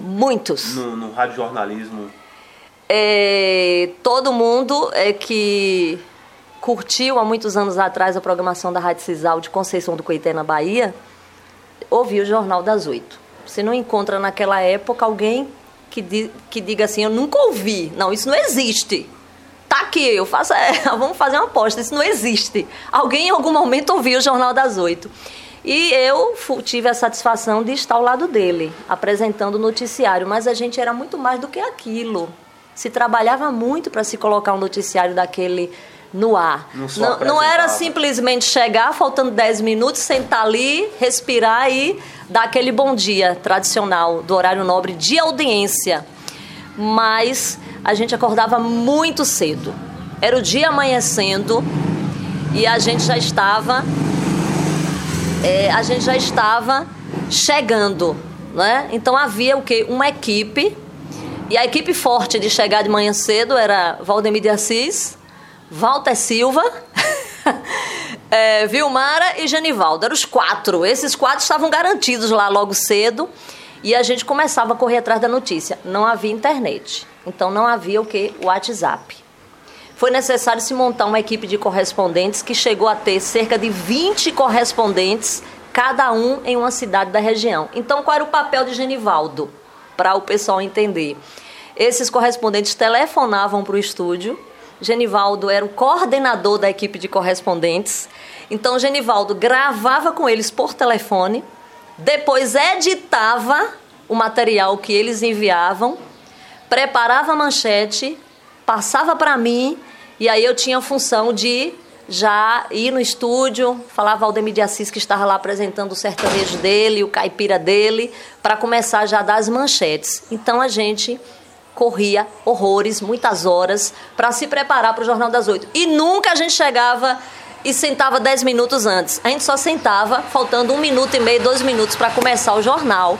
Muitos. No, no radiojornalismo? É, todo mundo é que curtiu há muitos anos atrás a programação da Rádio Cisal de Conceição do Coité, na Bahia, ouviu o Jornal das Oito. Você não encontra naquela época alguém que, di, que diga assim, eu nunca ouvi. Não, isso não existe. Tá aqui, eu faço, é, vamos fazer uma aposta, isso não existe. Alguém em algum momento ouviu o Jornal das Oito. E eu tive a satisfação de estar ao lado dele, apresentando o noticiário, mas a gente era muito mais do que aquilo. Se trabalhava muito para se colocar um noticiário daquele no ar. Não Não, não era simplesmente chegar, faltando 10 minutos, sentar ali, respirar e dar aquele bom dia tradicional do horário nobre de audiência. Mas a gente acordava muito cedo. Era o dia amanhecendo e a gente já estava é, a gente já estava chegando, né? Então havia o quê? Uma equipe e a equipe forte de chegar de manhã cedo era Valdemir de Assis, Walter Silva, é, Vilmara e Genivaldo. Eram os quatro. Esses quatro estavam garantidos lá logo cedo e a gente começava a correr atrás da notícia. Não havia internet, então não havia o que? O WhatsApp. Foi necessário se montar uma equipe de correspondentes que chegou a ter cerca de 20 correspondentes, cada um em uma cidade da região. Então, qual era o papel de Genivaldo? Para o pessoal entender. Esses correspondentes telefonavam para o estúdio. Genivaldo era o coordenador da equipe de correspondentes. Então, Genivaldo gravava com eles por telefone, depois editava o material que eles enviavam, preparava a manchete, passava para mim e aí eu tinha a função de já ir no estúdio, falava ao Aldemir de Assis que estava lá apresentando o sertanejo dele, o caipira dele, para começar já a dar as manchetes. Então a gente corria horrores, muitas horas, para se preparar para o Jornal das Oito. E nunca a gente chegava e sentava dez minutos antes. A gente só sentava, faltando um minuto e meio, dois minutos para começar o jornal.